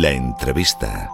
La entrevista.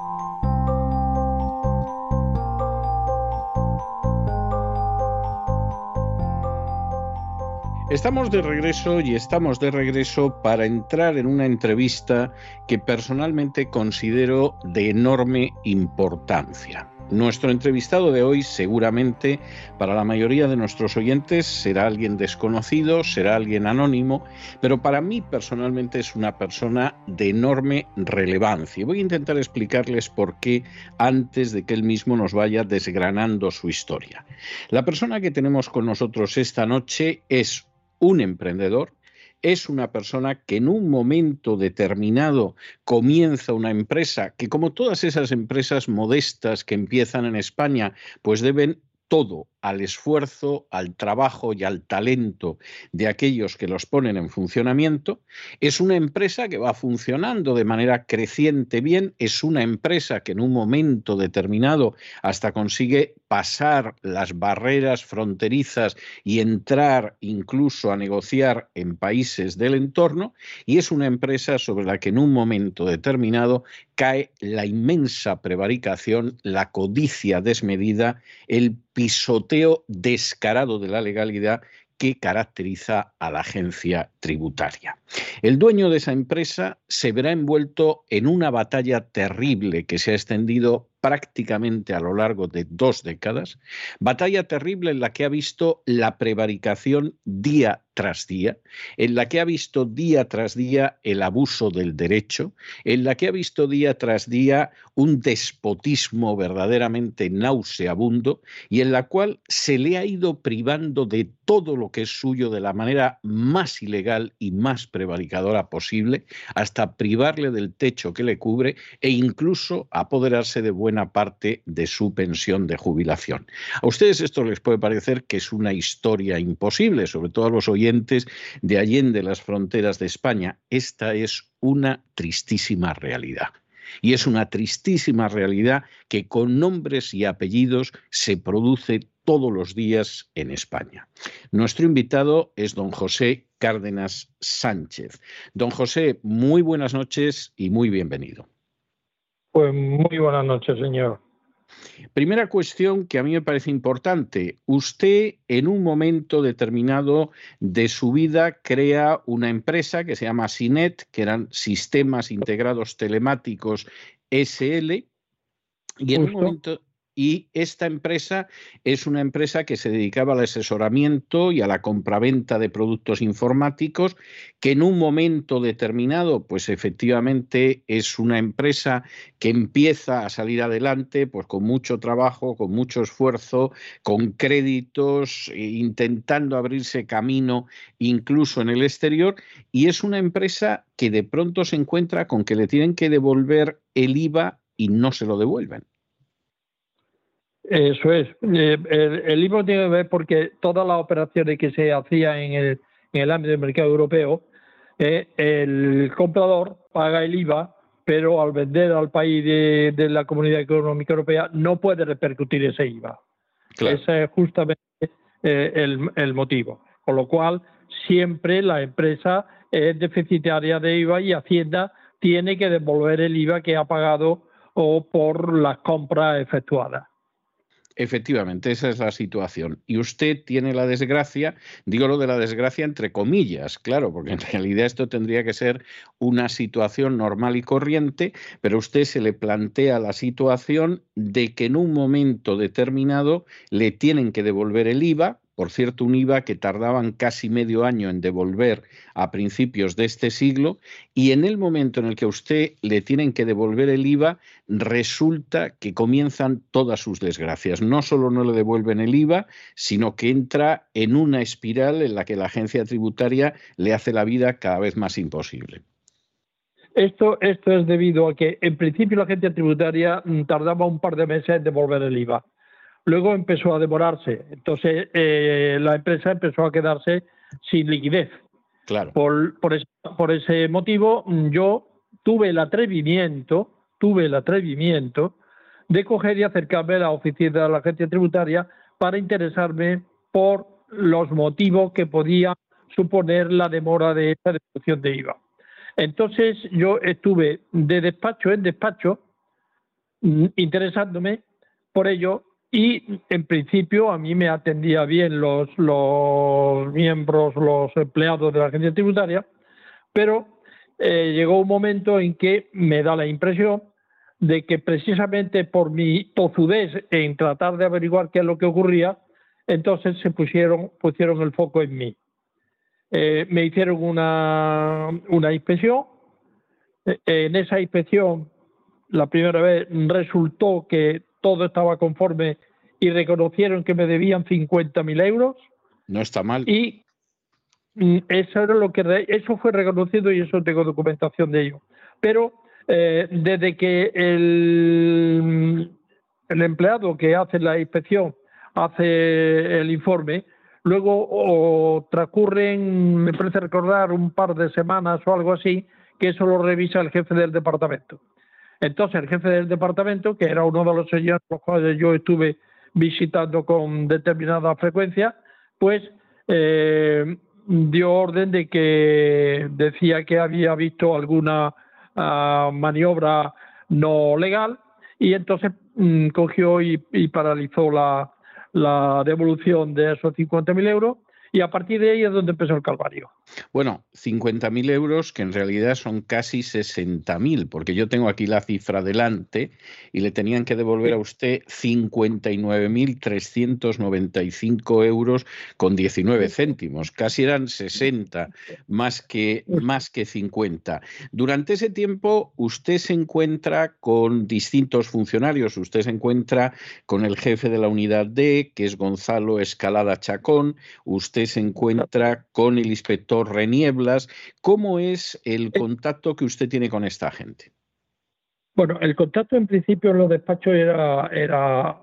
Estamos de regreso y estamos de regreso para entrar en una entrevista que personalmente considero de enorme importancia. Nuestro entrevistado de hoy seguramente para la mayoría de nuestros oyentes será alguien desconocido, será alguien anónimo, pero para mí personalmente es una persona de enorme relevancia. Voy a intentar explicarles por qué antes de que él mismo nos vaya desgranando su historia. La persona que tenemos con nosotros esta noche es un emprendedor, es una persona que en un momento determinado comienza una empresa que como todas esas empresas modestas que empiezan en España, pues deben todo al esfuerzo, al trabajo y al talento de aquellos que los ponen en funcionamiento, es una empresa que va funcionando de manera creciente bien, es una empresa que en un momento determinado hasta consigue pasar las barreras fronterizas y entrar incluso a negociar en países del entorno, y es una empresa sobre la que en un momento determinado cae la inmensa prevaricación, la codicia desmedida, el pisoteo descarado de la legalidad que caracteriza a la agencia tributaria. El dueño de esa empresa se verá envuelto en una batalla terrible que se ha extendido prácticamente a lo largo de dos décadas, batalla terrible en la que ha visto la prevaricación día tras día, en la que ha visto día tras día el abuso del derecho, en la que ha visto día tras día un despotismo verdaderamente nauseabundo y en la cual se le ha ido privando de todo lo que es suyo de la manera más ilegal y más prevaricadora posible, hasta privarle del techo que le cubre e incluso apoderarse de buena parte de su pensión de jubilación. A ustedes esto les puede parecer que es una historia imposible, sobre todo a los oyentes de allende las fronteras de España. Esta es una tristísima realidad. Y es una tristísima realidad que con nombres y apellidos se produce todos los días en España. Nuestro invitado es don José Cárdenas Sánchez. Don José, muy buenas noches y muy bienvenido. Pues muy buenas noches, señor. Primera cuestión que a mí me parece importante. Usted en un momento determinado de su vida crea una empresa que se llama SINET, que eran Sistemas Integrados Telemáticos SL, y en un momento y esta empresa es una empresa que se dedicaba al asesoramiento y a la compraventa de productos informáticos, que en un momento determinado, pues efectivamente es una empresa que empieza a salir adelante, pues con mucho trabajo, con mucho esfuerzo, con créditos, e intentando abrirse camino incluso en el exterior, y es una empresa que de pronto se encuentra con que le tienen que devolver el IVA y no se lo devuelven. Eso es. Eh, el, libro tiene que ver porque todas las operaciones que se hacían en el, en el ámbito del mercado europeo, eh, el comprador paga el IVA, pero al vender al país de, la Comunidad Económica Europea no puede repercutir ese IVA. Ese es justamente eh, el, el motivo. Con lo cual, siempre la empresa es deficitaria de IVA y Hacienda tiene que devolver el IVA que ha pagado o por las compras efectuadas. Efectivamente, esa es la situación. Y usted tiene la desgracia, digo lo de la desgracia entre comillas, claro, porque en realidad esto tendría que ser una situación normal y corriente, pero usted se le plantea la situación de que en un momento determinado le tienen que devolver el IVA, por cierto, un IVA que tardaban casi medio año en devolver a principios de este siglo, y en el momento en el que a usted le tienen que devolver el IVA, resulta que comienzan todas sus desgracias. No solo no le devuelven el IVA, sino que entra en una espiral en la que la agencia tributaria le hace la vida cada vez más imposible. Esto, esto es debido a que, en principio, la agencia tributaria mm, tardaba un par de meses en devolver el IVA Luego empezó a demorarse. Entonces eh, la empresa empezó a quedarse sin liquidez. Claro. Por, por, ese, motivo, yo tuve el atrevimiento, tuve el atrevimiento de coger y acercarme a la oficina de la agencia tributaria para interesarme por los motivos que podía suponer la demora de esta devolución de IVA. Entonces yo estuve de despacho en despacho mm, interesándome por ello y en principio a mí me atendía bien los, los miembros, los empleados de la agencia tributaria, pero eh, llegó un momento en que me da la impresión de que precisamente por mi tozudez en tratar de averiguar qué es lo que ocurría, entonces se pusieron, pusieron el foco en mí. Eh, me hicieron una, una inspección. Eh, en esa inspección, la primera vez resultó que todo estaba conforme y reconocieron que me debían 50.000 euros. No está mal. Y mm, eso era lo que eso fue reconocido y eso tengo documentación de ello. Pero eh, desde que el, el empleado que hace la inspección hace el informe, luego transcurren, me parece recordar, un par de semanas o algo así, que eso lo revisa el jefe del departamento. Entonces el jefe del departamento, que era uno de los señores los cuales yo estuve visitando con determinada frecuencia, pues eh, dio orden de que decía que había visto alguna ah, maniobra no legal y entonces mm, cogió y, paralizó la, la, devolución de esos 50.000 euros y a partir de ahí es donde empezó el calvario. Bueno, 50.000 euros que en realidad son casi 60.000, porque yo tengo aquí la cifra delante y le tenían que devolver a usted 59.395 euros con 19 céntimos. Casi eran 60 más que, más que 50. Durante ese tiempo usted se encuentra con distintos funcionarios. Usted se encuentra con el jefe de la unidad D, que es Gonzalo Escalada Chacón. Usted se encuentra con el inspector Renieblas. ¿Cómo es el eh. contacto que usted tiene con esta gente? Bueno, el contacto en principio en los despachos era, era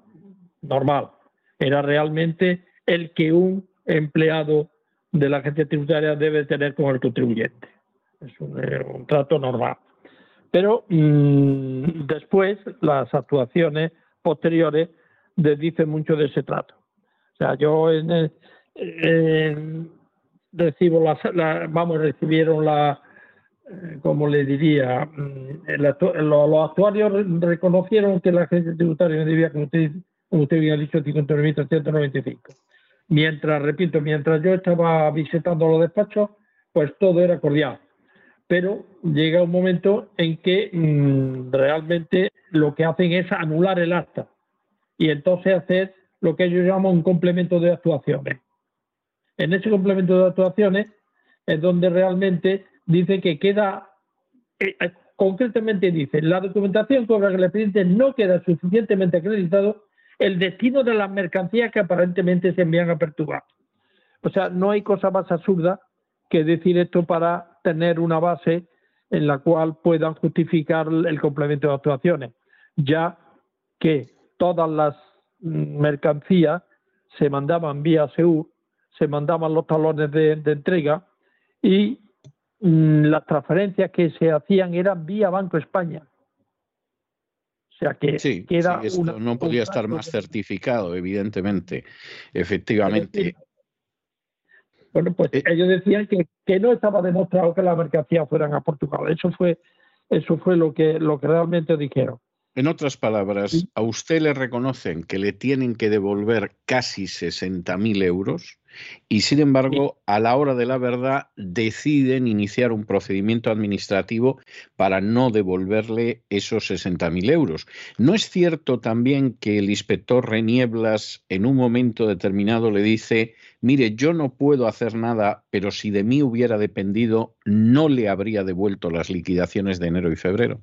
normal. Era realmente el que un empleado de la agencia tributaria debe tener con el contribuyente. Es un, eh, trato normal. Pero mm, después las actuaciones posteriores dicen mucho de ese trato. O sea, yo en, en, recibo la, vamos, recibieron la, eh, como le diría, mm, los actuarios reconocieron que la agencia tributaria debía, como usted, como usted bien ha dicho, 59.395. Mientras, repito, mientras yo estaba visitando los despachos, pues todo era cordial. Pero llega un momento en que mm, realmente lo que hacen es anular el acta y entonces hacer lo que ellos llaman un complemento de actuaciones. En ese complemento de actuaciones es donde realmente dice que queda, eh, eh, concretamente dice, la documentación que el expediente no queda suficientemente acreditado el destino de las mercancías que aparentemente se envían a perturbar. O sea, no hay cosa más absurda que decir esto para tener una base en la cual puedan justificar el complemento de actuaciones, ya que todas las mm, mercancías se mandaban vía SEUR se mandaban los talones de, entrega y mm, las transferencias que se hacían eran vía Banco España. O sea que sí, esto no podía estar más certificado, evidentemente. Efectivamente. Bueno, pues eh, ellos decían que, que, no estaba demostrado que las mercancías fueran a Portugal. Eso fue, eso fue lo que, lo que realmente dijeron. En otras palabras, ¿a usted le reconocen que le tienen que devolver casi 60.000 euros y sin embargo, a la hora de la verdad, deciden iniciar un procedimiento administrativo para no devolverle esos 60.000 euros. ¿No es cierto también que el inspector Renieblas en un momento determinado le dice, mire, yo no puedo hacer nada, pero si de mí hubiera dependido, no le habría devuelto las liquidaciones de enero y febrero?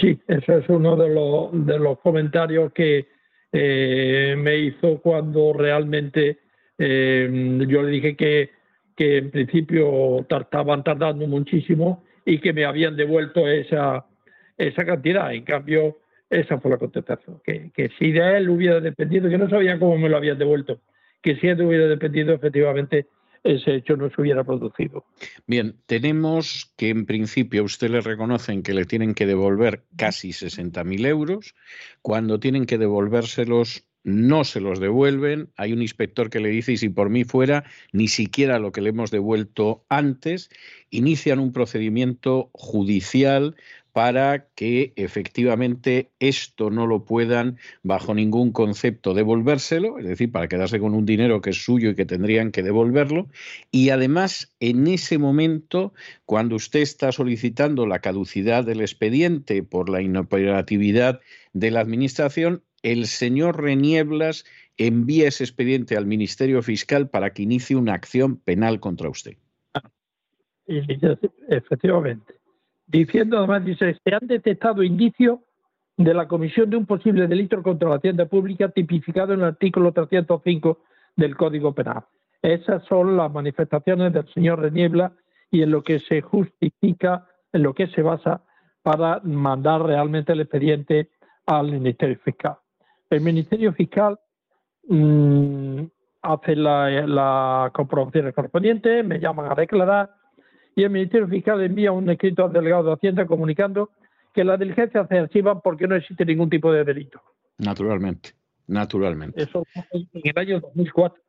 Sí, eso es uno de, los, de los comentarios que eh, me hizo cuando realmente eh, yo le dije que, que en principio estaban tardando muchísimo y que me habían devuelto esa, esa cantidad. En cambio, esa fue la contestación, que, que si de él hubiera dependido, yo no sabía cómo me lo habían devuelto, que si él hubiera dependido, efectivamente ese hecho no se hubiera producido. Bien, tenemos que en principio usted le reconocen que le tienen que devolver casi 60.000 euros. Cuando tienen que devolvérselos, no se los devuelven. Hay un inspector que le dice, y si por mí fuera, ni siquiera lo que le hemos devuelto antes, inician un procedimiento judicial para que efectivamente esto no lo puedan bajo ningún concepto devolvérselo, es decir, para quedarse con un dinero que es suyo y que tendrían que devolverlo. Y además, en ese momento, cuando usted está solicitando la caducidad del expediente por la inoperatividad de la Administración, el señor Renieblas envía ese expediente al Ministerio Fiscal para que inicie una acción penal contra usted. Efectivamente. Diciendo además, dice, se han detectado indicios de la comisión de un posible delito contra la hacienda pública tipificado en el artículo 305 del Código Penal. Esas son las manifestaciones del señor Reniebla y en lo que se justifica, en lo que se basa para mandar realmente el expediente al Ministerio Fiscal. El Ministerio Fiscal mm, hace la, la comprobación correspondiente, me llaman a declarar y el Ministerio Fiscal envía un escrito al delegado de Hacienda comunicando que las diligencias se archivan porque no existe ningún tipo de delito. Naturalmente, naturalmente. Eso fue en el año 2004.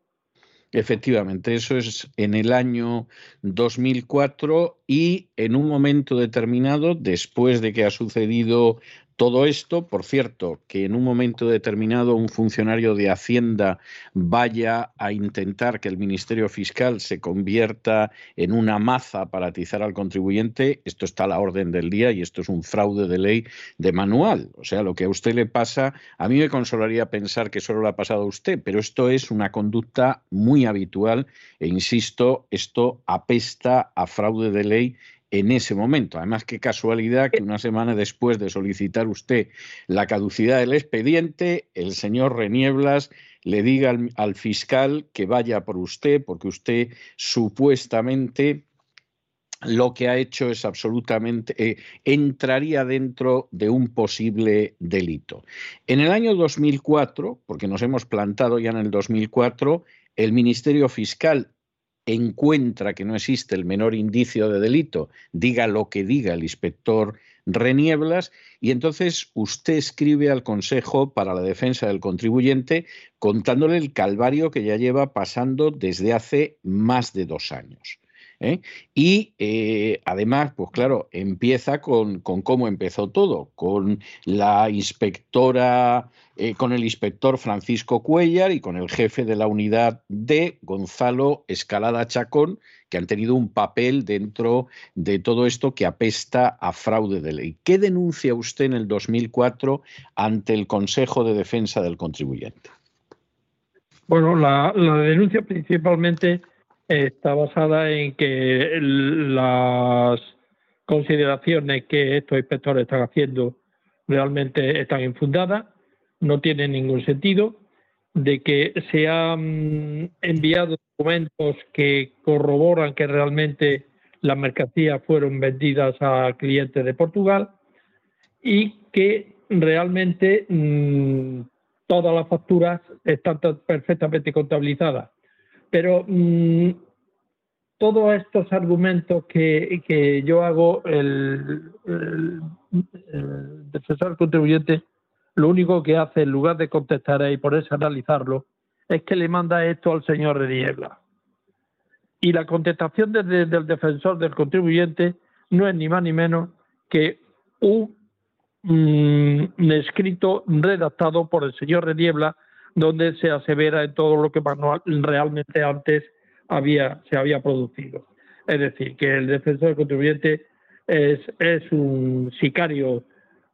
Efectivamente, eso es en el año 2004 y en un momento determinado, después de que ha sucedido Todo esto, por cierto, que en un momento determinado un funcionario de Hacienda vaya a intentar que el Ministerio Fiscal se convierta en una maza para atizar al contribuyente, esto está a la orden del día y esto es un fraude de ley de manual. O sea, lo que a usted le pasa, a mí me consolaría pensar que solo le ha pasado a usted, pero esto es una conducta muy habitual e insisto, esto apesta a fraude de ley en ese momento. Además, qué casualidad que una semana después de solicitar usted la caducidad del expediente, el señor Renieblas le diga al, fiscal que vaya por usted, porque usted supuestamente lo que ha hecho es absolutamente, eh, entraría dentro de un posible delito. En el año 2004, porque nos hemos plantado ya en el 2004, el Ministerio Fiscal encuentra que no existe el menor indicio de delito, diga lo que diga el inspector Renieblas, y entonces usted escribe al Consejo para la Defensa del Contribuyente contándole el calvario que ya lleva pasando desde hace más de dos años. ¿Eh? Y eh, además, pues claro, empieza con, cómo empezó todo, con la inspectora eh, con el inspector Francisco Cuellar y con el jefe de la unidad D, Gonzalo Escalada Chacón, que han tenido un papel dentro de todo esto que apesta a fraude de ley. ¿Qué denuncia usted en el 2004 ante el Consejo de Defensa del Contribuyente? Bueno, la, denuncia principalmente está basada en que las consideraciones que estos inspectores están haciendo realmente están infundadas no tiene ningún sentido, de que se han enviado documentos que corroboran que realmente las mercancías fueron vendidas a clientes de Portugal y que realmente mm, todas las facturas están perfectamente contabilizadas. Pero mm, todos estos argumentos que, yo hago, el, el defensor contribuyente lo único que hace en lugar de contestar y ponerse a analizarlo es que le manda esto al señor de Niebla. Y la contestación desde del defensor del contribuyente no es ni más ni menos que un, mm, escrito redactado por el señor de Niebla donde se asevera en todo lo que realmente antes había, se había producido. Es decir, que el defensor del contribuyente es, es un sicario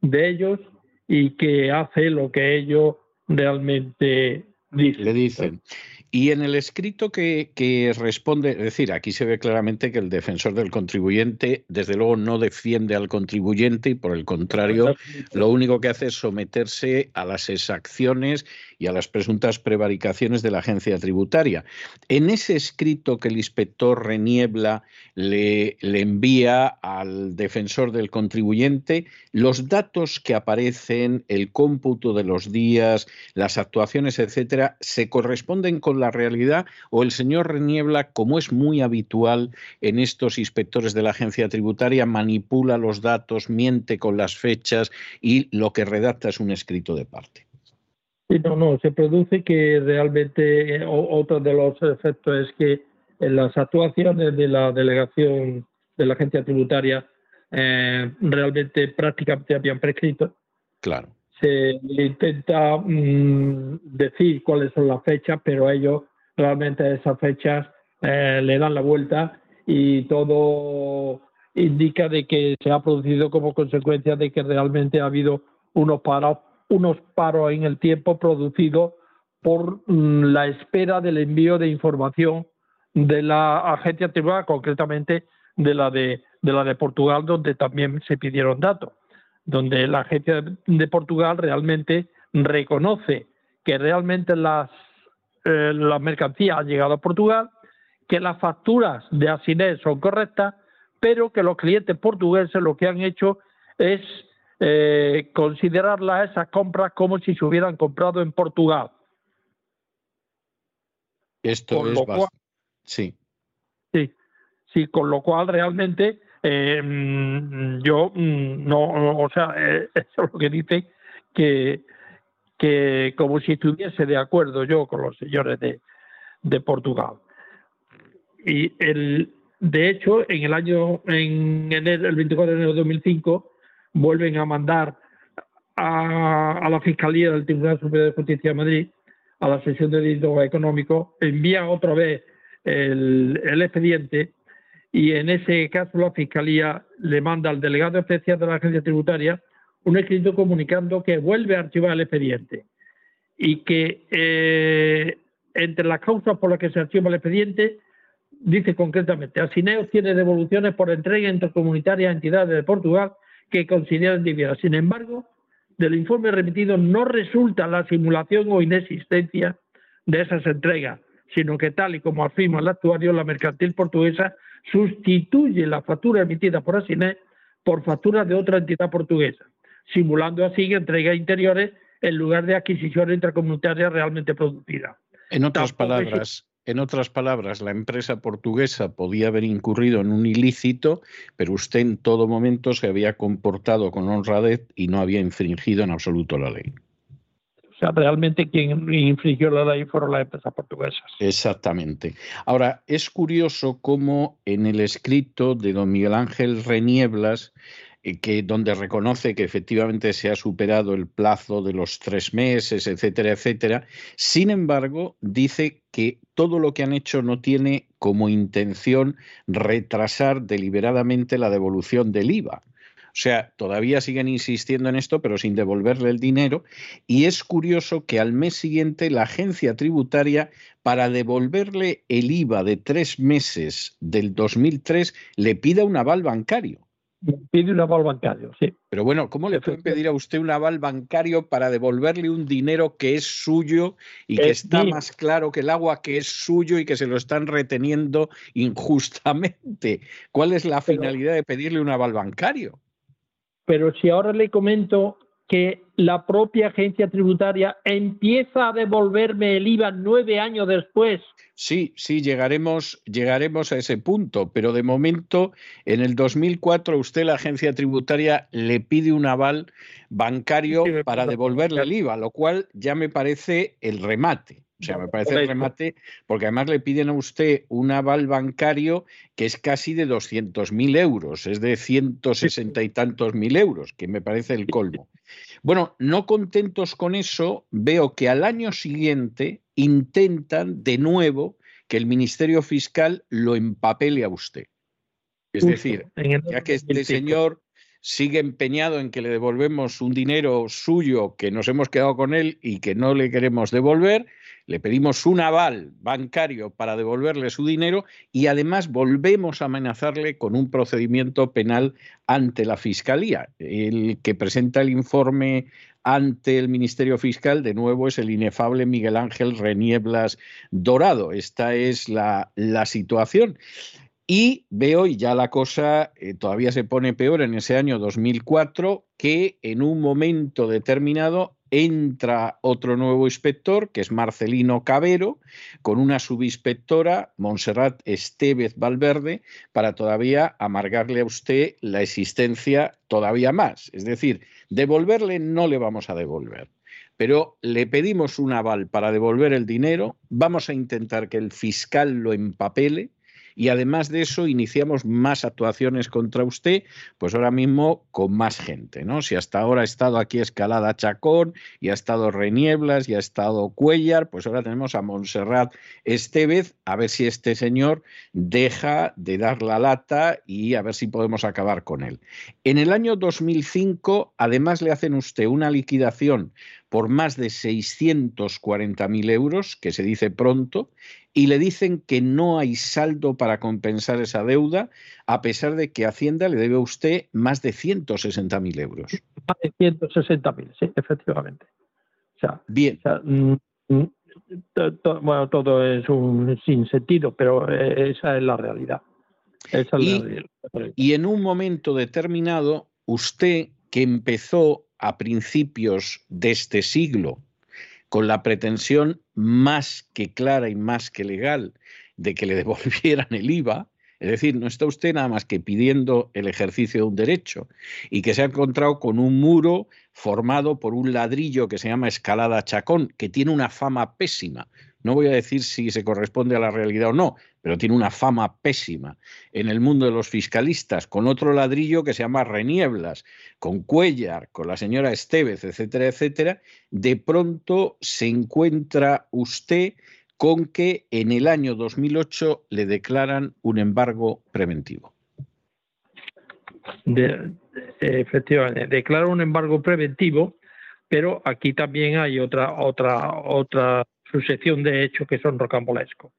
de ellos y que hace lo que ellos realmente dicen. Le dicen. Y en el escrito que, responde, es decir, aquí se ve claramente que el defensor del contribuyente, desde luego, no defiende al contribuyente y por el contrario, lo único que hace es someterse a las exacciones y a las presuntas prevaricaciones de la agencia tributaria. En ese escrito que el inspector Reniebla le, le envía al defensor del contribuyente, los datos que aparecen, el cómputo de los días, las actuaciones, etcétera, se corresponden con la realidad o el señor Reniebla, como es muy habitual en estos inspectores de la agencia tributaria, manipula los datos, miente con las fechas y lo que redacta es un escrito de parte. Sí, no, no, se produce que realmente eh, otro de los efectos es que en las actuaciones de la delegación de la agencia tributaria eh, realmente prácticamente habían prescrito. Claro. Se intenta mm, decir cuáles son las fechas, pero ellos realmente esas fechas eh, le dan la vuelta y todo indica de que se ha producido como consecuencia de que realmente ha habido unos paros unos paros en el tiempo producidos por mm, la espera del envío de información de la agencia tributaria, concretamente de la de, la de Portugal, donde también se pidieron datos, donde la agencia de Portugal realmente reconoce que realmente las, eh, las mercancías han llegado a Portugal, que las facturas de Asinés son correctas, pero que los clientes portugueses lo que han hecho es eh, considerarlas esas compras como si se hubieran comprado en Portugal. Esto es sí. Sí, sí, con lo cual realmente eh, mm, yo mm, no, o sea, eh, eso es lo que dice que, que como si estuviese de acuerdo yo con los señores de, de Portugal. Y el, de hecho, en el año, en enero, el 24 de enero de 2005, vuelven a mandar a, la Fiscalía del Tribunal Superior de Justicia de Madrid, a la sesión de delito económico, envía otra vez el, el expediente y en ese caso la Fiscalía le manda al delegado especial de la agencia tributaria un escrito comunicando que vuelve a archivar el expediente y que eh, entre las causas por las que se archiva el expediente dice concretamente, Asineos tiene devoluciones por entrega intercomunitaria a entidades de Portugal que consideran divididas. Sin embargo, del informe remitido no resulta la simulación o inexistencia de esas entregas, sino que tal y como afirma el actuario, la mercantil portuguesa sustituye la factura emitida por Asiné por factura de otra entidad portuguesa, simulando así entregas interiores en lugar de adquisición intracomunitaria realmente producida. En otras palabras, en otras palabras, la empresa portuguesa podía haber incurrido en un ilícito, pero usted en todo momento se había comportado con honradez y no había infringido en absoluto la ley. O sea, realmente quien infringió la ley fueron las empresas portuguesas. Exactamente. Ahora, es curioso cómo en el escrito de don Miguel Ángel Renieblas eh, que donde reconoce que efectivamente se ha superado el plazo de los tres meses, etcétera, etcétera. Sin embargo, dice que todo lo que han hecho no tiene como intención retrasar deliberadamente la devolución del IVA. O sea, todavía siguen insistiendo en esto, pero sin devolverle el dinero. Y es curioso que al mes siguiente la agencia tributaria, para devolverle el IVA de tres meses del 2003, le pida un aval bancario pide un aval bancario, sí. Pero bueno, ¿cómo le puede pedir a usted un aval bancario para devolverle un dinero que es suyo y que está más claro que el agua que es suyo y que se lo están reteniendo injustamente? ¿Cuál es la finalidad de pedirle un aval bancario? Pero si ahora le comento que la propia agencia tributaria empieza a devolverme el IVA nueve años después. Sí, sí, llegaremos, llegaremos a ese punto, pero de momento, en el 2004, usted, la agencia tributaria, le pide un aval bancario para devolverle el IVA, lo cual ya me parece el remate. O sea, me parece el remate, porque además le piden a usted un aval bancario que es casi de 200.000 euros, es de 160 y tantos mil euros, que me parece el colmo. Bueno, no contentos con eso, veo que al año siguiente intentan de nuevo que el Ministerio Fiscal lo empapele a usted. Es decir, ya que este señor sigue empeñado en que le devolvemos un dinero suyo que nos hemos quedado con él y que no le queremos devolver, le pedimos un aval bancario para devolverle su dinero y además volvemos a amenazarle con un procedimiento penal ante la Fiscalía. El que presenta el informe ante el Ministerio Fiscal, de nuevo, es el inefable Miguel Ángel Renieblas Dorado. Esta es la, situación. Y veo, y ya la cosa eh, todavía se pone peor en ese año 2004, que en un momento determinado entra otro nuevo inspector, que es Marcelino Cabero, con una subinspectora, Montserrat Estevez Valverde, para todavía amargarle a usted la existencia todavía más. Es decir, devolverle no le vamos a devolver. Pero le pedimos un aval para devolver el dinero, vamos a intentar que el fiscal lo empapele, y además de eso iniciamos más actuaciones contra usted, pues ahora mismo con más gente, ¿no? Si hasta ahora ha estado aquí Escalada Chacón y ha estado Renieblas y ha estado Cuellar, pues ahora tenemos a Montserrat Estevez, a ver si este señor deja de dar la lata y a ver si podemos acabar con él. En el año 2005, además le hacen usted una liquidación por más de 640.000 euros, que se dice pronto, y le dicen que no hay saldo para compensar esa deuda, a pesar de que Hacienda le debe a usted más de 160.000 euros. Más de 160.000, sí, efectivamente. O sea, Bien. Mm, bueno, todo es un sinsentido, pero eh, esa es la realidad. Esa es y, la realidad. y en un momento determinado, usted que empezó a principios de este siglo con la pretensión más que clara y más que legal de que le devolvieran el IVA, es decir, no está usted nada más que pidiendo el ejercicio de un derecho y que se ha encontrado con un muro formado por un ladrillo que se llama escalada chacón, que tiene una fama pésima. No voy a decir si se corresponde a la realidad o no, pero tiene una fama pésima en el mundo de los fiscalistas, con otro ladrillo que se llama Renieblas, con Cuellar, con la señora Estevez, etcétera, etcétera, de pronto se encuentra usted con que en el año 2008 le declaran un embargo preventivo. efectivamente, declara un embargo preventivo, pero aquí también hay otra otra otra sucesión de hechos que son rocambolescos.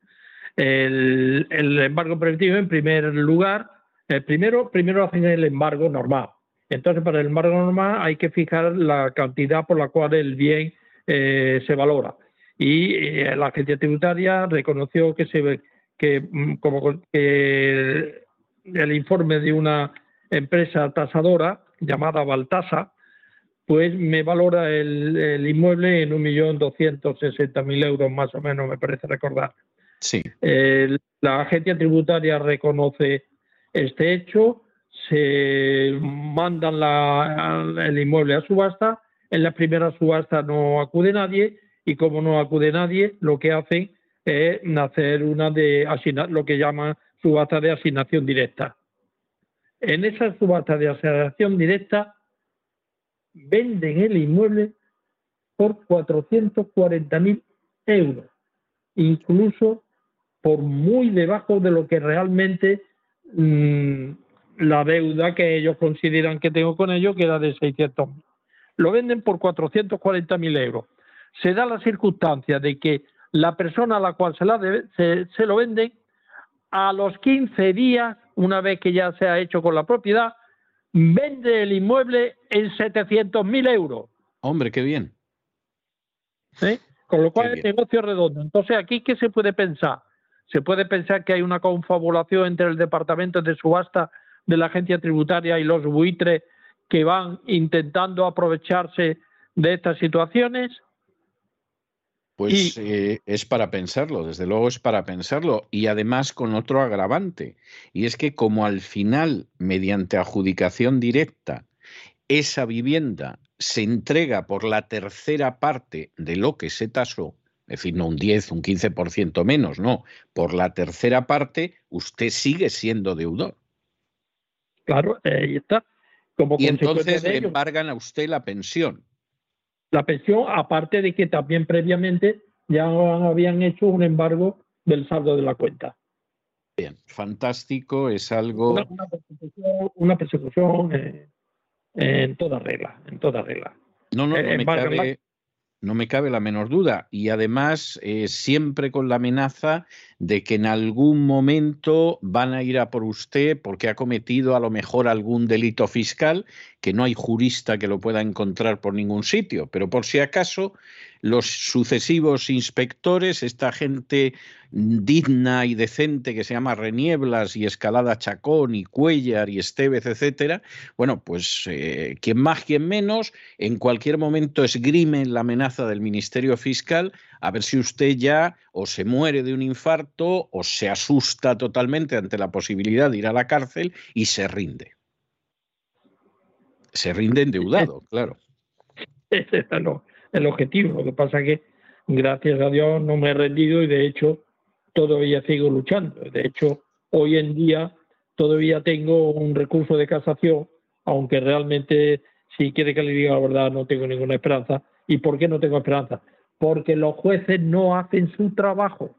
El, embargo preventivo, en primer lugar, el primero, primero hacen el embargo normal. Entonces, para el embargo normal hay que fijar la cantidad por la cual el bien eh, se valora. Y eh, la agencia tributaria reconoció que, se, que, mm, como que el informe de una empresa tasadora llamada Baltasa, pues me valora el, el inmueble en 1.260.000 euros más o menos, me parece recordar. Sí. la agencia tributaria reconoce este hecho, se mandan el inmueble a subasta, en la primera subasta no acude nadie y como no acude nadie, lo que hacen es hacer una de lo que llaman subasta de asignación directa. En esa subasta de asignación directa venden el inmueble por 440.000 euros, incluso por muy debajo de lo que realmente mm, la deuda que ellos consideran que tengo con ellos, que era de 600.000. Lo venden por 440.000 euros. Se da la circunstancia de que la persona a la cual se, la se, se lo venden, a los 15 días, una vez que ya se ha hecho con la propiedad, vende el inmueble en 700.000 euros. Hombre, qué bien. Con lo cual el negocio redondo. Entonces, ¿aquí qué se puede pensar? Se puede pensar que hay una confabulación entre el departamento de subasta de la agencia tributaria y los buitres que van intentando aprovecharse de estas situaciones. Pues eh, es para pensarlo, desde luego es para pensarlo. Y además con otro agravante. Y es que como al final, mediante adjudicación directa, esa vivienda se entrega por la tercera parte de lo que se tasó, es decir, no un 10, un 15% menos, no, por la tercera parte usted sigue siendo deudor. Claro, ahí está. Como y entonces le embargan a usted la pensión. La pensión, aparte de que también previamente ya habían hecho un embargo del saldo de la cuenta. Bien, fantástico, es algo... Una, persecución, eh, en toda regla, en toda regla. No, no, no eh, me cabe, no me cabe la menor duda. Y además, eh, siempre con la amenaza de que en algún momento van a ir a por usted porque ha cometido a lo mejor algún delito fiscal, que no hay jurista que lo pueda encontrar por ningún sitio. Pero por si acaso, los sucesivos inspectores, esta gente digna y decente que se llama Renieblas y Escalada Chacón y Cuellar y Estevez, etcétera, bueno, pues eh, quien más, quien menos, en cualquier momento esgrimen la amenaza del Ministerio Fiscal a ver si usted ya o se muere de un infarto o se asusta totalmente ante la posibilidad de ir a la cárcel y se rinde. Se rinde endeudado, claro. Ese es el objetivo. Lo que pasa es que, gracias a Dios, no me he rendido y de hecho todavía sigo luchando. De hecho, hoy en día todavía tengo un recurso de casación, aunque realmente, si quiere que le diga la verdad, no tengo ninguna esperanza. ¿Y por qué no tengo esperanza? Porque los jueces no hacen su trabajo.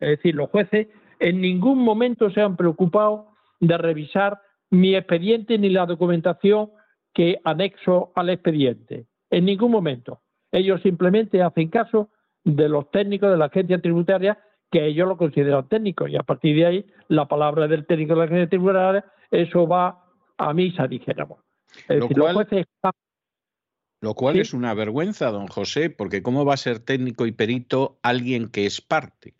Es decir, los jueces en ningún momento se han preocupado de revisar mi expediente ni la documentación que anexo al expediente. En ningún momento. Ellos simplemente hacen caso de los técnicos de la agencia tributaria que ellos lo consideran técnico y a partir de ahí la palabra del técnico de la agencia tributaria eso va a misa, dijéramos. lo, cual, lo cual es una vergüenza, don José, porque ¿cómo va a ser técnico y perito alguien que es parte?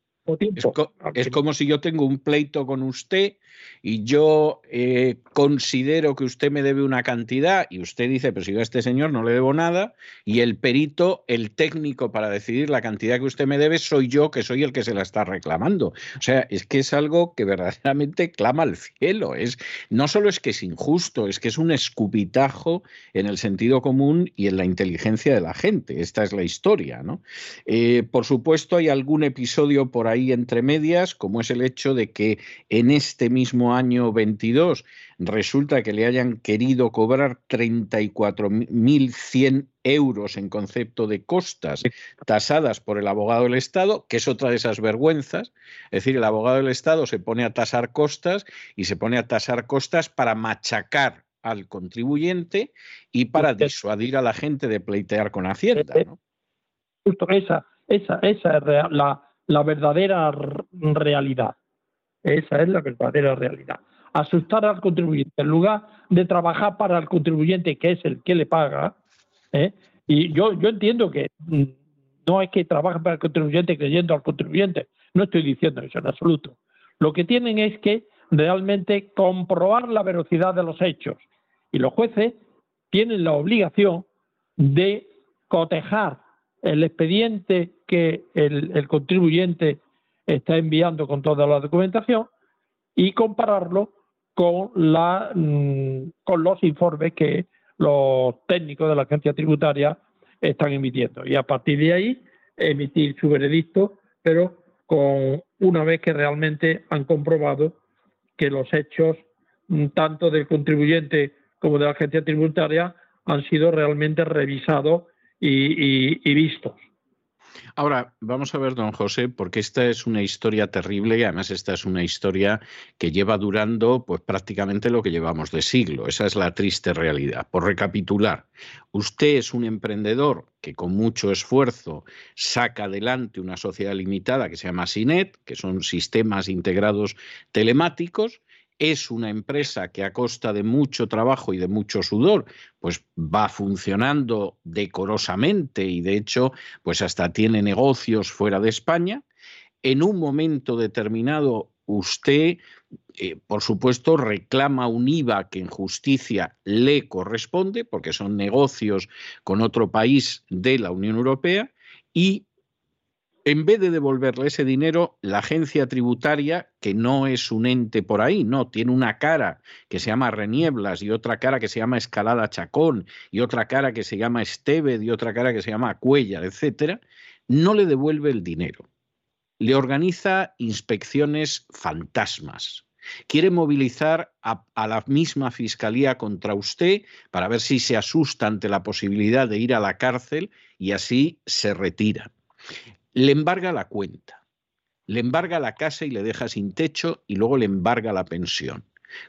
Es, como si yo tengo un pleito con usted y yo eh, considero que usted me debe una cantidad y usted dice, pero si yo a este señor no le debo nada y el perito, el técnico para decidir la cantidad que usted me debe soy yo que soy el que se la está reclamando. O sea, es que es algo que verdaderamente clama al cielo. Es, no solo es que es injusto, es que es un escupitajo en el sentido común y en la inteligencia de la gente. Esta es la historia. ¿no? Eh, por supuesto, hay algún episodio por ahí ahí entre medias, como es el hecho de que en este mismo año 22 resulta que le hayan querido cobrar 34.100 euros en concepto de costas tasadas por el abogado del Estado, que es otra de esas vergüenzas. Es decir, el abogado del Estado se pone a tasar costas y se pone a tasar costas para machacar al contribuyente y para disuadir a la gente de pleitear con Hacienda. ¿no? Justo esa, esa, esa es la, la verdadera realidad. Esa es la verdadera realidad. Asustar al contribuyente en lugar de trabajar para el contribuyente, que es el que le paga. ¿eh? Y yo, yo entiendo que mm, no hay que trabajar para el contribuyente creyendo al contribuyente. No estoy diciendo eso en absoluto. Lo que tienen es que realmente comprobar la velocidad de los hechos y los jueces tienen la obligación de cotejar el expediente que el, contribuyente está enviando con toda la documentación y compararlo con, la, mm, con los informes que los técnicos de la agencia tributaria están emitiendo. Y a partir de ahí emitir su veredicto, pero con una vez que realmente han comprobado que los hechos mm, tanto del contribuyente como de la agencia tributaria han sido realmente revisados y, vistos. Ahora, vamos a ver, don José, porque esta es una historia terrible y además esta es una historia que lleva durando pues prácticamente lo que llevamos de siglo. Esa es la triste realidad. Por recapitular, usted es un emprendedor que con mucho esfuerzo saca adelante una sociedad limitada que se llama SINET, que son sistemas integrados telemáticos, es una empresa que a costa de mucho trabajo y de mucho sudor, pues va funcionando decorosamente y de hecho, pues hasta tiene negocios fuera de España. En un momento determinado, usted, eh, por supuesto, reclama un IVA que en justicia le corresponde, porque son negocios con otro país de la Unión Europea, y en vez de devolverle ese dinero, la agencia tributaria, que no es un ente por ahí, no, tiene una cara que se llama Renieblas y otra cara que se llama Escalada Chacón y otra cara que se llama Esteved y otra cara que se llama Cuellar, etcétera, no le devuelve el dinero. Le organiza inspecciones fantasmas. Quiere movilizar a, a la misma fiscalía contra usted para ver si se asusta ante la posibilidad de ir a la cárcel y así se retira le embarga la cuenta, le embarga la casa y le deja sin techo y luego le embarga la pensión.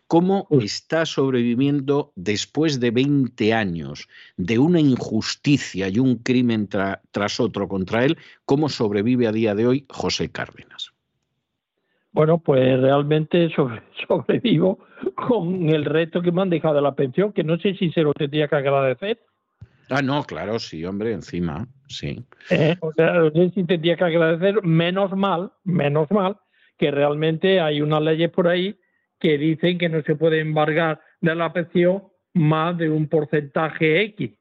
¿Cómo está sobreviviendo después de 20 años de una injusticia y un crimen tras otro contra él? ¿Cómo sobrevive a día de hoy José Cárdenas? Bueno, pues realmente sobrevivo con el reto que me han dejado de la pensión, que no sé si se lo tendría que agradecer Ah, no, claro, sí, hombre, encima, sí. Eh, o sea, sí tendría que agradecer, menos mal, menos mal, que realmente hay unas leyes por ahí que dicen que no se puede embargar de la pensión más de un porcentaje X.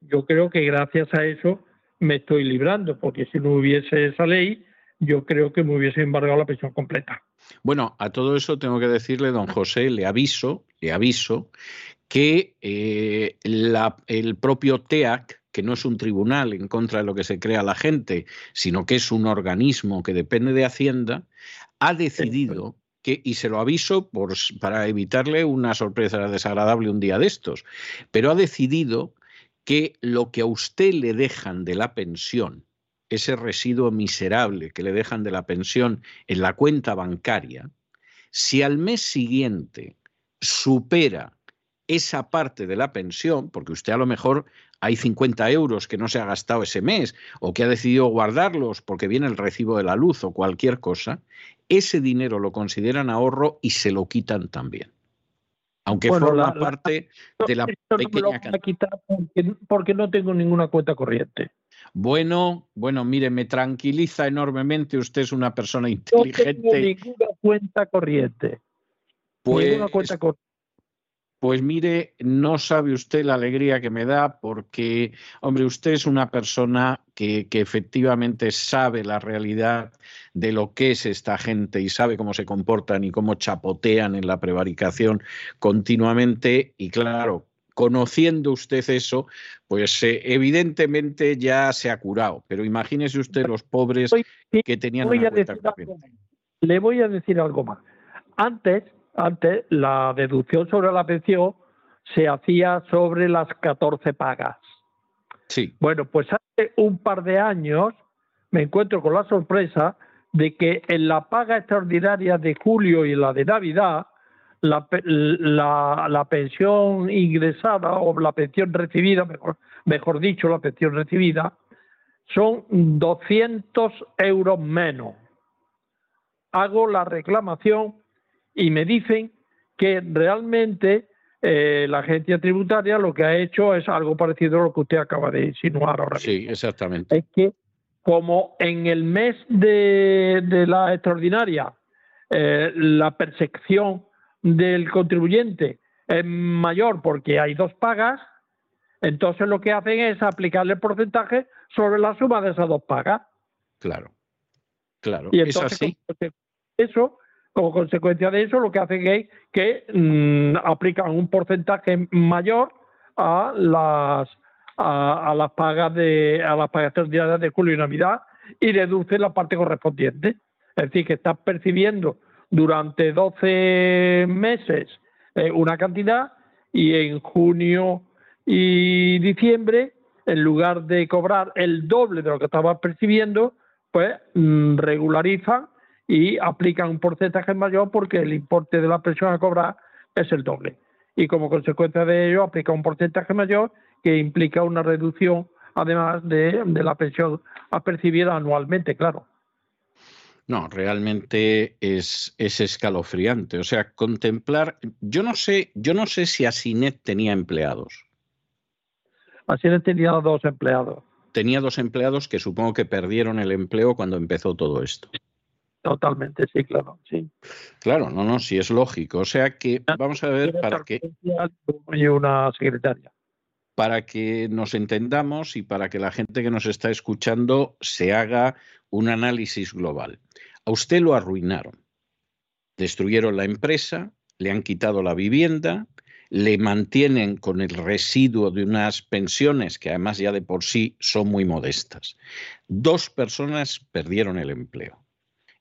Yo creo que gracias a eso me estoy librando, porque si no hubiese esa ley, yo creo que me hubiese embargado la pensión completa. Bueno, a todo eso tengo que decirle, don José, le aviso, le aviso que eh, el propio TEAC, que no es un tribunal en contra de lo que se crea la gente, sino que es un organismo que depende de Hacienda, ha decidido que, y se lo aviso por, para evitarle una sorpresa desagradable un día de estos, pero ha decidido que lo que a usted le dejan de la pensión, ese residuo miserable que le dejan de la pensión en la cuenta bancaria, si al mes siguiente supera esa parte de la pensión, porque usted a lo mejor hay 50 euros que no se ha gastado ese mes o que ha decidido guardarlos porque viene el recibo de la luz o cualquier cosa, ese dinero lo consideran ahorro y se lo quitan también. Aunque forma parte de la pequeña porque, porque no tengo ninguna cuenta corriente. Bueno, bueno, mire, me tranquiliza enormemente. Usted es una persona inteligente. No tengo ninguna cuenta corriente. Pues, ninguna cuenta corriente. Pues mire, no sabe usted la alegría que me da porque, hombre, usted es una persona que, efectivamente sabe la realidad de lo que es esta gente y sabe cómo se comportan y cómo chapotean en la prevaricación continuamente y claro, conociendo usted eso, pues eh, evidentemente ya se ha curado. Pero imagínese usted los pobres que tenían una cuenta Le voy a decir algo más. Antes, antes la deducción sobre la pensión se hacía sobre las 14 pagas. Sí. Bueno, pues hace un par de años me encuentro con la sorpresa de que en la paga extraordinaria de julio y la de Navidad, la, la, pensión ingresada o la pensión recibida, mejor, mejor dicho, la pensión recibida, son 200 euros menos. Hago la reclamación y me dicen que realmente eh, la agencia tributaria lo que ha hecho es algo parecido a lo que usted acaba de insinuar ahora. Sí, exactamente. Es que como en el mes de, la extraordinaria eh, la percepción del contribuyente es mayor porque hay dos pagas, entonces lo que hacen es aplicarle el porcentaje sobre la suma de esas dos pagas. Claro, claro. Y entonces, ¿Es así? eso, como consecuencia de eso, lo que hacen es que mm, aplican un porcentaje mayor a las a, las pagas de a las pagas extraordinarias de julio y Navidad y deducen la parte correspondiente. Es decir, que estás percibiendo durante 12 meses eh, una cantidad y en junio y diciembre, en lugar de cobrar el doble de lo que estabas percibiendo, pues mm, regularizan y aplican un porcentaje mayor porque el importe de la pensión a cobrar es el doble. Y como consecuencia de ello, aplica un porcentaje mayor que implica una reducción, además de, de la pensión a percibir anualmente, claro. No, realmente es, es, escalofriante. O sea, contemplar. Yo no sé, yo no sé si Asinet tenía empleados. Asinet tenía dos empleados. Tenía dos empleados que supongo que perdieron el empleo cuando empezó todo esto. Totalmente, sí, claro, sí. Claro, no, no, sí es lógico. O sea que vamos a ver para qué. Y una secretaria. Para que nos entendamos y para que la gente que nos está escuchando se haga un análisis global. A usted lo arruinaron. Destruyeron la empresa, le han quitado la vivienda, le mantienen con el residuo de unas pensiones que además ya de por sí son muy modestas. Dos personas perdieron el empleo.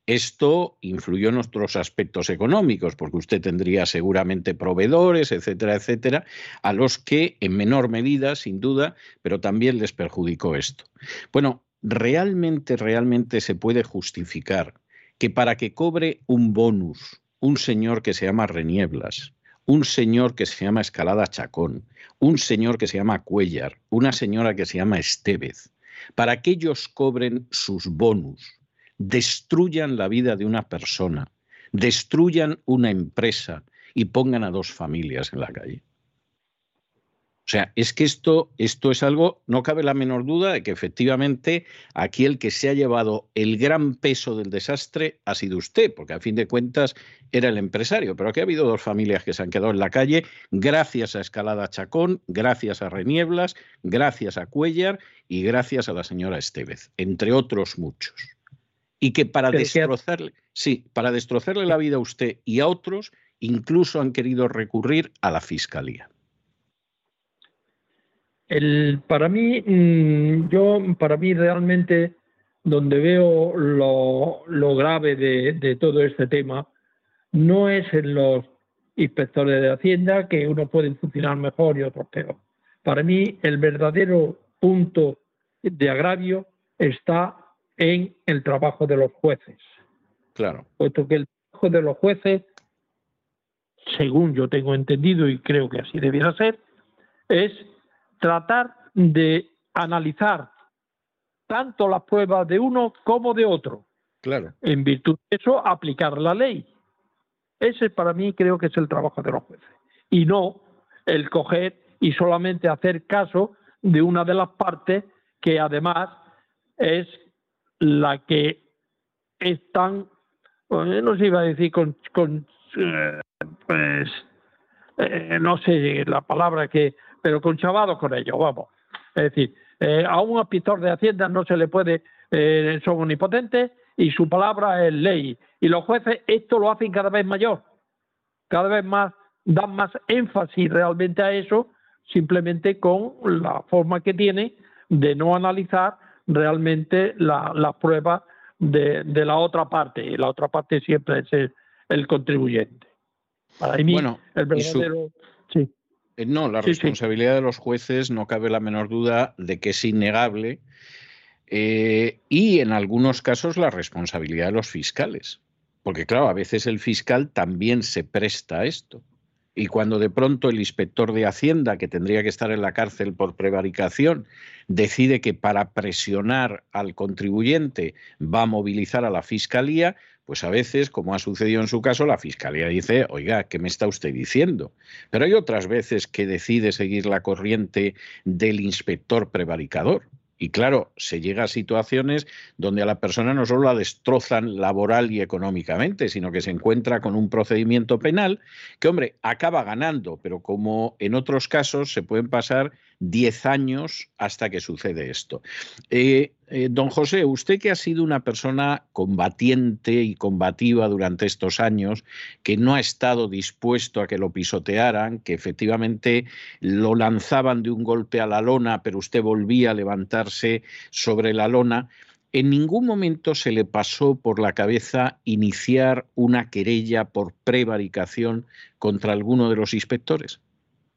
Esto influyó en nuestros aspectos económicos, porque usted tendría seguramente proveedores, etcétera, etcétera, a los que en menor medida, sin duda, pero también les perjudicó esto. Bueno, realmente, realmente se puede justificar que para que cobre un bonus un señor que se llama Renieblas, un señor que se llama Escalada Chacón, un señor que se llama Cuellar, una señora que se llama Estevez, para que ellos cobren sus bonus, destruyan la vida de una persona, destruyan una empresa y pongan a dos familias en la calle. O sea, es que esto, esto es algo, no cabe la menor duda de que efectivamente aquí el que se ha llevado el gran peso del desastre ha sido usted, porque a fin de cuentas era el empresario. Pero aquí ha habido dos familias que se han quedado en la calle gracias a Escalada Chacón, gracias a Renieblas, gracias a Cuellar y gracias a la señora Estevez, entre otros muchos. Y que para destrozarle, sí, para destrozarle la vida a usted y a otros, incluso han querido recurrir a la fiscalía. El, para mí, mm, yo, para mí realmente, donde veo lo, lo grave de, de, todo este tema, no es en los inspectores de Hacienda, que unos pueden funcionar mejor y otros peor. Para mí, el verdadero punto de agravio está en el trabajo de los jueces. Claro. Puesto que el trabajo de los jueces, según yo tengo entendido y creo que así debiera ser, es tratar de analizar tanto las pruebas de uno como de otro. Claro. En virtud de eso, aplicar la ley. Ese para mí creo que es el trabajo de los jueces. Y no el coger y solamente hacer caso de una de las partes que además es la que están, no se iba a decir con, eh, pues, eh, no sé la palabra que, pero conchavados con ellos, vamos. Es decir, eh, a un inspector de Hacienda no se le puede, son omnipotentes y su palabra es ley. Y los jueces esto lo hacen cada vez mayor, cada vez más, dan más énfasis realmente a eso simplemente con la forma que tiene de no analizar realmente las pruebas de, la otra parte. Y la otra parte siempre es el, contribuyente. Para mí, el verdadero. Sí. Eh, no, la responsabilidad de los jueces no cabe la menor duda de que es innegable eh, y en algunos casos la responsabilidad de los fiscales. Porque claro, a veces el fiscal también se presta a esto. Y cuando de pronto el inspector de Hacienda, que tendría que estar en la cárcel por prevaricación, decide que para presionar al contribuyente va a movilizar a la fiscalía, pues a veces, como ha sucedido en su caso, la fiscalía dice, oiga, ¿qué me está usted diciendo? Pero hay otras veces que decide seguir la corriente del inspector prevaricador. Y claro, se llega a situaciones donde a la persona no solo la destrozan laboral y económicamente, sino que se encuentra con un procedimiento penal que, hombre, acaba ganando, pero como en otros casos se pueden pasar 10 años hasta que sucede esto. Eh, eh, don José, usted que ha sido una persona combatiente y combativa durante estos años, que no ha estado dispuesto a que lo pisotearan, que efectivamente lo lanzaban de un golpe a la lona, pero usted volvía a levantarse sobre la lona, en ningún momento se le pasó por la cabeza iniciar una querella por prevaricación contra alguno de los inspectores.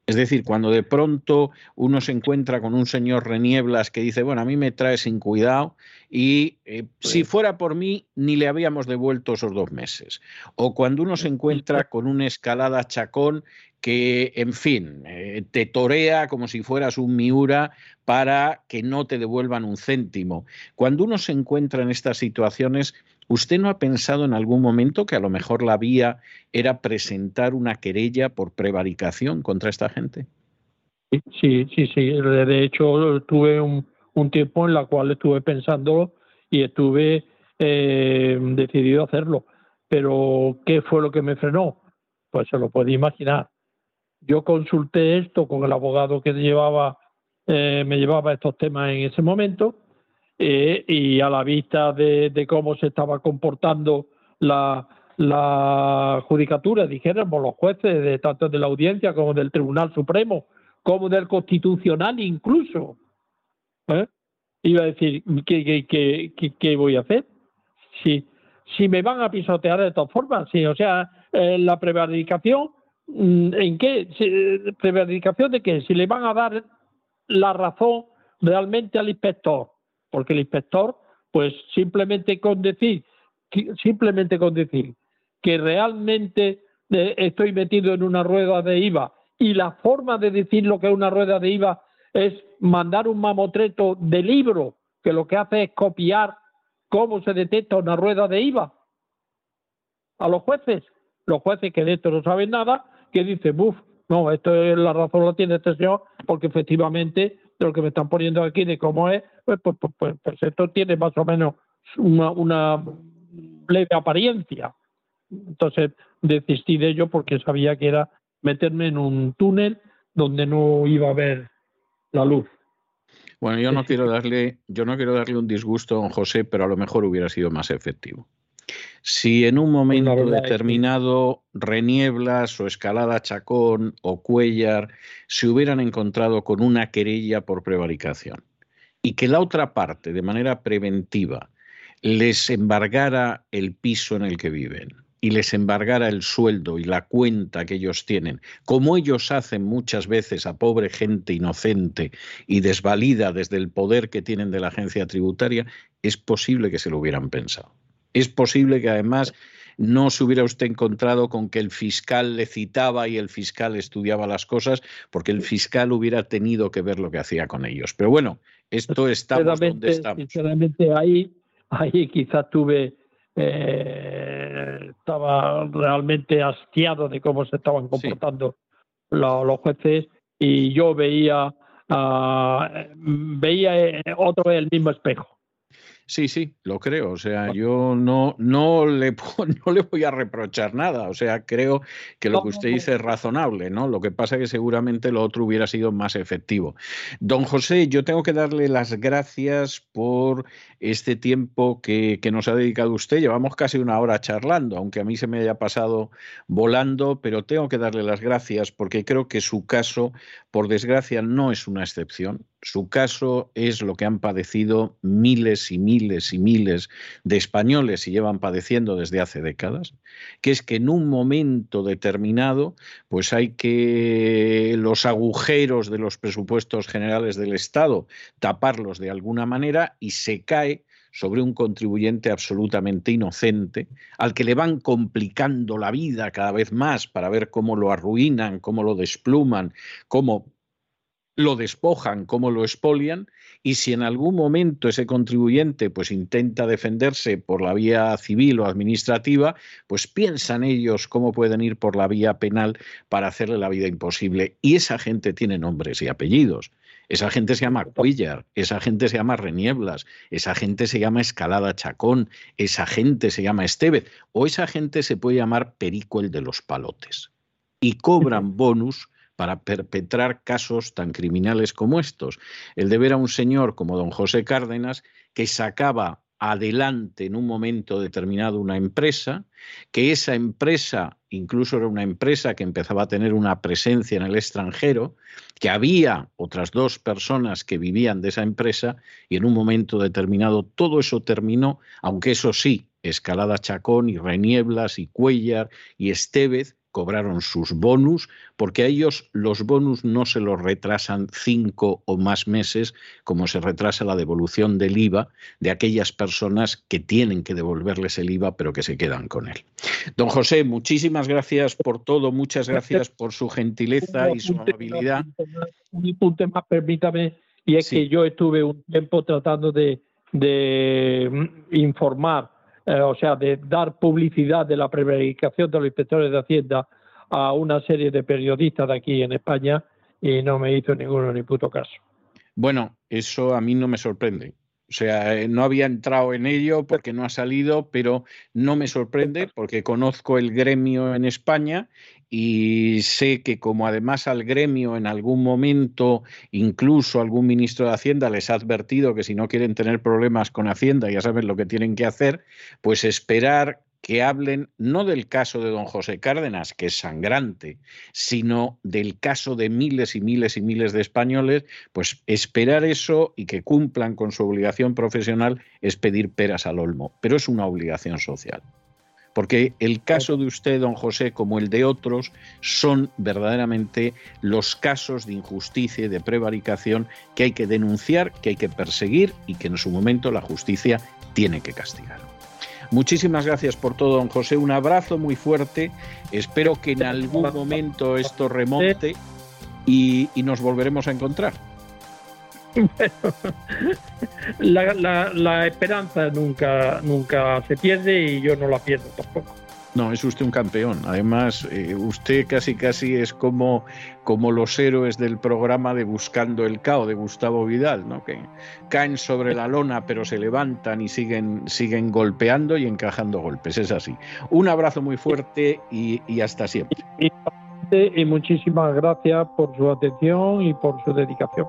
Es decir, cuando de pronto uno se encuentra con un señor Renieblas que dice, bueno, a mí me trae sin cuidado y eh, si fuera por mí ni le habíamos devuelto esos dos meses. O cuando uno se encuentra con una escalada chacón que, en fin, eh, te torea como si fueras un miura para que no te devuelvan un céntimo. Cuando uno se encuentra en estas situaciones, ¿Usted no ha pensado en algún momento que a lo mejor la vía era presentar una querella por prevaricación contra esta gente? Sí, sí, sí. De hecho, tuve un, tiempo en la cual estuve pensando y estuve eh, decidido a hacerlo. Pero, ¿qué fue lo que me frenó? Pues se lo puede imaginar. Yo consulté esto con el abogado que llevaba, eh, me llevaba estos temas en ese momento eh, y a la vista de, cómo se estaba comportando la, judicatura, dijéramos, los jueces, de tanto de la audiencia como del Tribunal Supremo, como del Constitucional incluso, ¿eh? iba a decir, ¿qué, qué, voy a hacer? Si, si me van a pisotear de todas formas, sí, o sea, eh, la prevaricación, mm, ¿en qué? ¿Prevaricación de qué? Si le van a dar la razón realmente al inspector, porque el inspector, pues simplemente con decir, simplemente con decir que realmente eh, estoy metido en una rueda de IVA y la forma de decir lo que es una rueda de IVA es mandar un mamotreto de libro que lo que hace es copiar cómo se detecta una rueda de IVA a los jueces, los jueces que de esto no saben nada, que dicen, buf, no, esto es la razón la tiene este señor, porque efectivamente lo que me están poniendo aquí de cómo es, pues, pues, pues, pues, pues esto tiene más o menos una, una leve apariencia. Entonces desistí de ello porque sabía que era meterme en un túnel donde no iba a haber la luz. Bueno, yo no quiero darle, yo no quiero darle un disgusto a don José, pero a lo mejor hubiera sido más efectivo. Si en un pues momento determinado Renieblas o Escalada Chacón o Cuellar se hubieran encontrado con una querella por prevaricación y que la otra parte, de manera preventiva, les embargara el piso en el que viven y les embargara el sueldo y la cuenta que ellos tienen, como ellos hacen muchas veces a pobre gente inocente y desvalida desde el poder que tienen de la agencia tributaria, es posible que se lo hubieran pensado. Es posible que además no se hubiera usted encontrado con que el fiscal le citaba y el fiscal estudiaba las cosas, porque el fiscal hubiera tenido que ver lo que hacía con ellos. Pero bueno, esto está donde estamos. Sinceramente, ahí, ahí quizás tuve, eh, estaba realmente hastiado de cómo se estaban comportando los, jueces y yo veía, uh, veía eh, otro vez el mismo espejo. Sí, sí, lo creo. O sea, yo no, no, le, no le voy a reprochar nada. O sea, creo que lo que usted dice es razonable, ¿no? Lo que pasa es que seguramente lo otro hubiera sido más efectivo. Don José, yo tengo que darle las gracias por este tiempo que, que nos ha dedicado usted. Llevamos casi una hora charlando, aunque a mí se me haya pasado volando, pero tengo que darle las gracias porque creo que su caso, por desgracia, no es una excepción. Su caso es lo que han padecido miles y miles y miles de españoles y llevan padeciendo desde hace décadas, que es que en un momento determinado, pues hay que los agujeros de los presupuestos generales del Estado taparlos de alguna manera y se cae sobre un contribuyente absolutamente inocente, al que le van complicando la vida cada vez más para ver cómo lo arruinan, cómo lo despluman, cómo lo despojan, cómo lo expolian, y si en algún momento ese contribuyente pues intenta defenderse por la vía civil o administrativa, pues piensan ellos cómo pueden ir por la vía penal para hacerle la vida imposible. Y esa gente tiene nombres y apellidos. Esa gente se llama Cuellar, esa gente se llama Renieblas, esa gente se llama Escalada Chacón, esa gente se llama Estevez, o esa gente se puede llamar Perico el de los Palotes. Y cobran bonus para perpetrar casos tan criminales como estos. El de ver a un señor como don José Cárdenas que sacaba adelante en un momento determinado una empresa, que esa empresa incluso era una empresa que empezaba a tener una presencia en el extranjero, que había otras dos personas que vivían de esa empresa y en un momento determinado todo eso terminó, aunque eso sí, Escalada Chacón y Renieblas y Cuellar y Estevez cobraron sus bonus, porque a ellos los bonus no se los retrasan cinco o más meses, como se retrasa la devolución del IVA de aquellas personas que tienen que devolverles el IVA, pero que se quedan con él. Don José, muchísimas gracias por todo, muchas gracias por su gentileza y su amabilidad. Un punto más, permítame, y es que yo estuve un tiempo tratando de, de mm, informar eh, o sea, de dar publicidad de la prevaricación de los inspectores de Hacienda a una serie de periodistas de aquí en España y no me hizo ninguno ni puto caso. Bueno, eso a mí no me sorprende. O sea, eh, no había entrado en ello porque no ha salido, pero no me sorprende porque conozco el gremio en España y sé que como además al gremio en algún momento incluso algún ministro de Hacienda les ha advertido que si no quieren tener problemas con Hacienda ya saben lo que tienen que hacer, pues esperar que hablen no del caso de don José Cárdenas, que es sangrante, sino del caso de miles y miles y miles de españoles, pues esperar eso y que cumplan con su obligación profesional es pedir peras al olmo, pero es una obligación social. Porque el caso de usted, don José, como el de otros, son verdaderamente los casos de injusticia y de prevaricación que hay que denunciar, que hay que perseguir y que en su momento la justicia tiene que castigar. Muchísimas gracias por todo, don José. Un abrazo muy fuerte. Espero que en algún momento esto remonte y, nos volveremos a encontrar. la, esperanza nunca, nunca se pierde y yo no la pierdo tampoco. No, es usted un campeón. Además, eh, usted casi casi es como, como los héroes del programa de Buscando el Cao de Gustavo Vidal, ¿no? Que caen sobre la lona pero se levantan y siguen, siguen golpeando y encajando golpes. Es así. Un abrazo muy fuerte y, y hasta siempre. Y muchísimas gracias por su atención y por su dedicación.